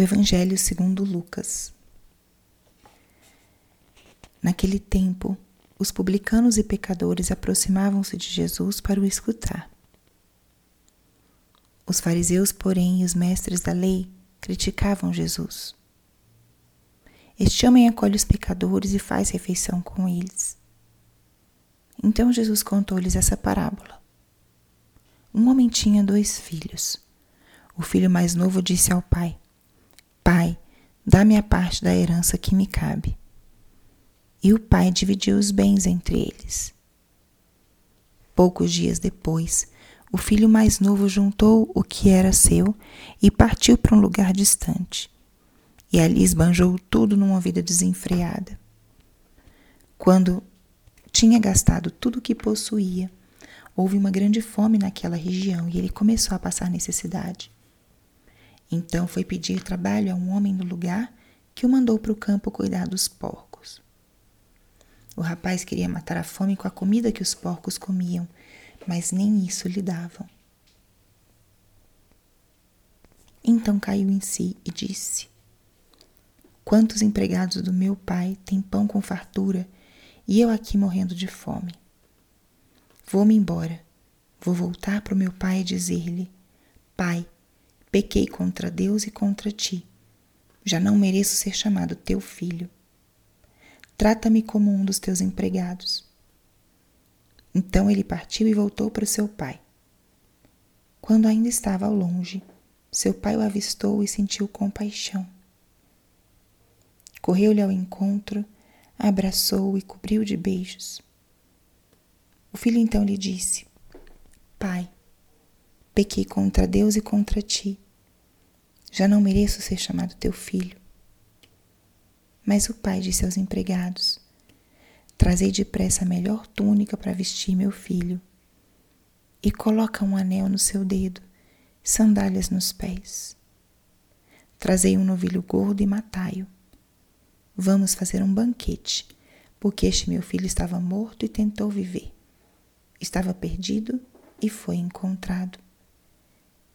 do Evangelho segundo Lucas. Naquele tempo, os publicanos e pecadores aproximavam-se de Jesus para o escutar. Os fariseus, porém, e os mestres da lei criticavam Jesus. Este homem acolhe os pecadores e faz refeição com eles. Então Jesus contou-lhes essa parábola. Um homem tinha dois filhos. O filho mais novo disse ao pai: Pai, dá-me a parte da herança que me cabe. E o pai dividiu os bens entre eles. Poucos dias depois, o filho mais novo juntou o que era seu e partiu para um lugar distante. E ali esbanjou tudo numa vida desenfreada. Quando tinha gastado tudo o que possuía, houve uma grande fome naquela região e ele começou a passar necessidade. Então foi pedir trabalho a um homem do lugar que o mandou para o campo cuidar dos porcos. O rapaz queria matar a fome com a comida que os porcos comiam, mas nem isso lhe davam. Então caiu em si e disse: Quantos empregados do meu pai têm pão com fartura e eu aqui morrendo de fome? Vou-me embora. Vou voltar para o meu pai e dizer-lhe: Pai, pequei contra Deus e contra ti. Já não mereço ser chamado teu filho. Trata-me como um dos teus empregados. Então ele partiu e voltou para seu pai. Quando ainda estava ao longe, seu pai o avistou e sentiu compaixão. Correu-lhe ao encontro, abraçou-o e cobriu de beijos. O filho então lhe disse: Pai, pequei contra Deus e contra ti. Já não mereço ser chamado teu filho. Mas o pai disse aos empregados: Trazei depressa a melhor túnica para vestir meu filho, e coloca um anel no seu dedo, sandálias nos pés. Trazei um novilho gordo e matai-o. Vamos fazer um banquete, porque este meu filho estava morto e tentou viver. Estava perdido e foi encontrado.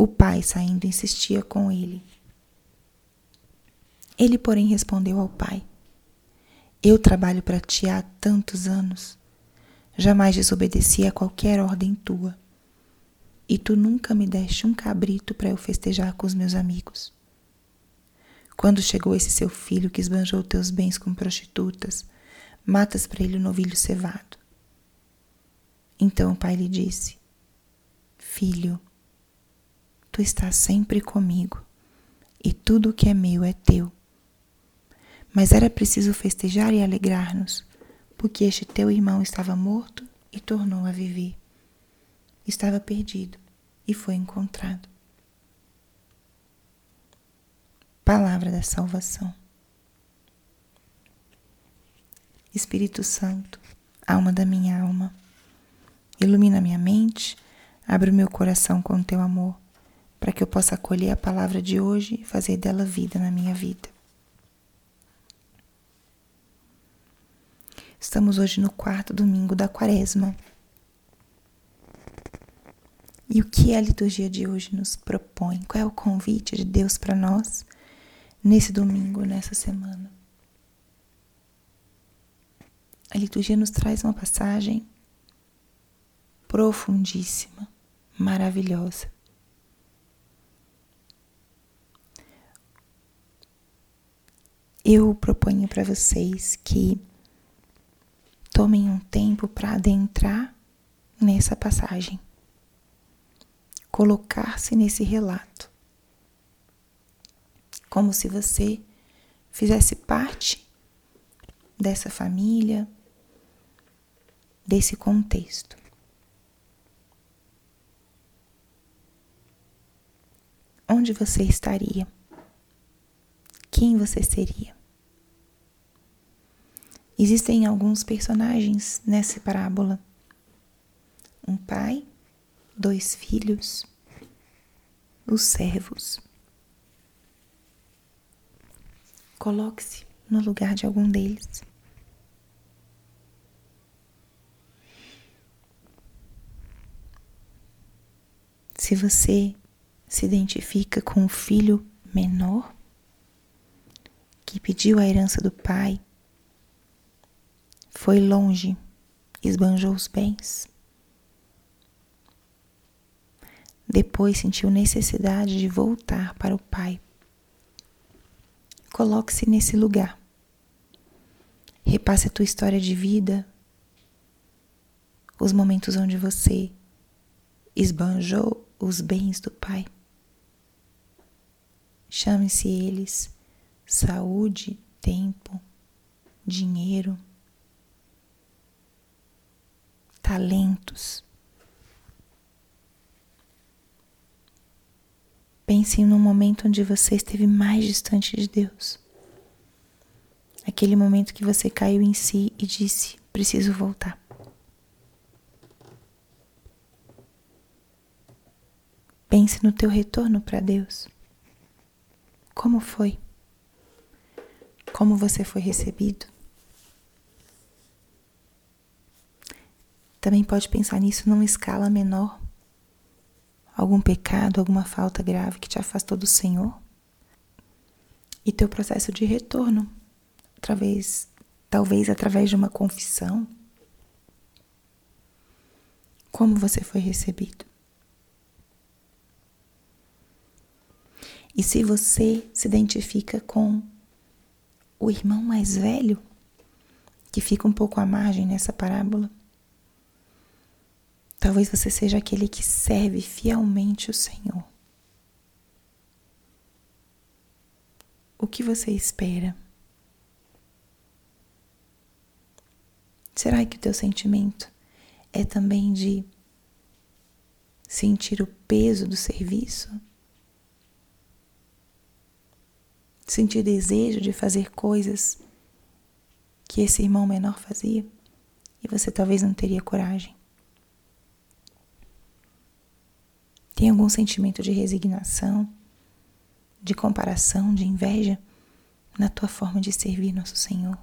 O pai, saindo, insistia com ele. Ele, porém, respondeu ao pai: Eu trabalho para ti há tantos anos. Jamais desobedeci a qualquer ordem tua. E tu nunca me deste um cabrito para eu festejar com os meus amigos. Quando chegou esse seu filho que esbanjou teus bens com prostitutas, matas para ele o novilho cevado. Então o pai lhe disse: Filho, tu estás sempre comigo, e tudo o que é meu é teu. Mas era preciso festejar e alegrar-nos, porque este teu irmão estava morto e tornou a viver. Estava perdido e foi encontrado. Palavra da salvação. Espírito Santo, alma da minha alma, ilumina minha mente, abre o meu coração com teu amor, para que eu possa acolher a palavra de hoje e fazer dela vida na minha vida. Estamos hoje no quarto domingo da quaresma. E o que a liturgia de hoje nos propõe? Qual é o convite de Deus para nós? nesse domingo, nessa semana. A liturgia nos traz uma passagem profundíssima, maravilhosa. Eu proponho para vocês que tomem um tempo para adentrar nessa passagem, colocar-se nesse relato como se você fizesse parte dessa família, desse contexto. Onde você estaria? quem você seria. Existem alguns personagens nessa parábola: um pai, dois filhos, os servos. Coloque-se no lugar de algum deles. Se você se identifica com o filho menor que pediu a herança do pai, foi longe, esbanjou os bens. Depois sentiu necessidade de voltar para o pai. Coloque-se nesse lugar. Repasse a tua história de vida, os momentos onde você esbanjou os bens do Pai. Chame-se eles saúde, tempo, dinheiro, talentos. Pense no momento onde você esteve mais distante de Deus. Aquele momento que você caiu em si e disse: Preciso voltar. Pense no teu retorno para Deus. Como foi? Como você foi recebido? Também pode pensar nisso numa escala menor. Algum pecado, alguma falta grave que te afastou do Senhor? E teu processo de retorno, através, talvez através de uma confissão. Como você foi recebido? E se você se identifica com o irmão mais velho, que fica um pouco à margem nessa parábola, talvez você seja aquele que serve fielmente o Senhor. O que você espera? Será que o teu sentimento é também de sentir o peso do serviço? sentir desejo de fazer coisas que esse irmão menor fazia e você talvez não teria coragem. Tem algum sentimento de resignação, de comparação, de inveja na tua forma de servir nosso Senhor?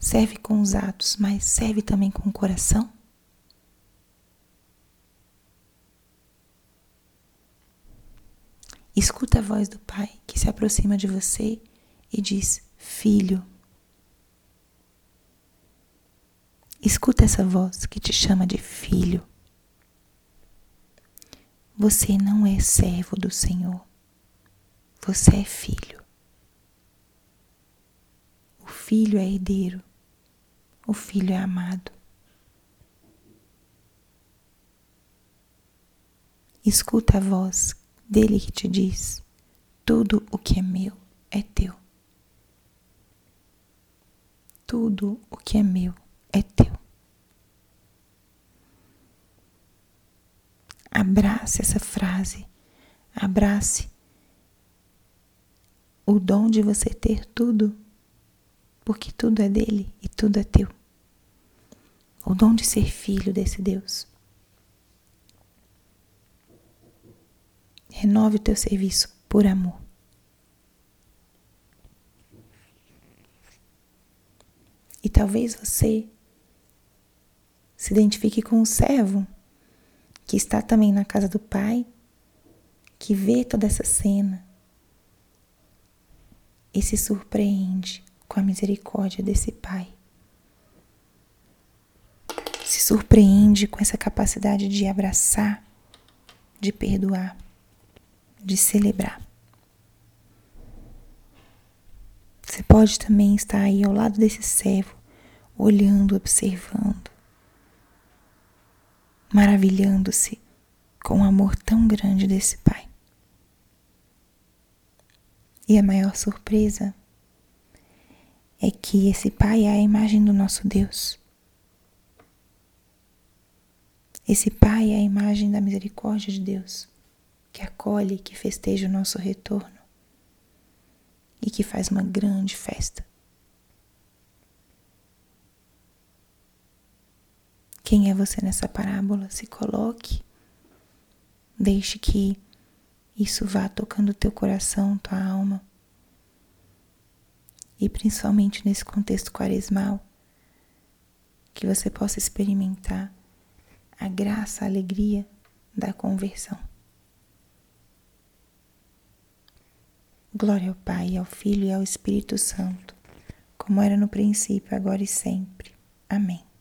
Serve com os atos, mas serve também com o coração? Escuta a voz do Pai que se aproxima de você e diz: Filho. Escuta essa voz que te chama de filho. Você não é servo do Senhor. Você é filho. O filho é herdeiro. O filho é amado. Escuta a voz dele que te diz: tudo o que é meu é teu. Tudo o que é meu é teu. Abrace essa frase, abrace o dom de você ter tudo, porque tudo é dele e tudo é teu. O dom de ser filho desse Deus. Renove o teu serviço por amor. E talvez você se identifique com o servo que está também na casa do Pai, que vê toda essa cena e se surpreende com a misericórdia desse Pai. Se surpreende com essa capacidade de abraçar, de perdoar de celebrar. Você pode também estar aí ao lado desse servo, olhando, observando, maravilhando-se com o amor tão grande desse Pai. E a maior surpresa é que esse Pai é a imagem do nosso Deus. Esse Pai é a imagem da misericórdia de Deus que acolhe, que festeja o nosso retorno e que faz uma grande festa. Quem é você nessa parábola? Se coloque, deixe que isso vá tocando teu coração, tua alma. E principalmente nesse contexto quaresmal, que você possa experimentar a graça, a alegria da conversão. Glória ao Pai, ao Filho e ao Espírito Santo, como era no princípio, agora e sempre. Amém.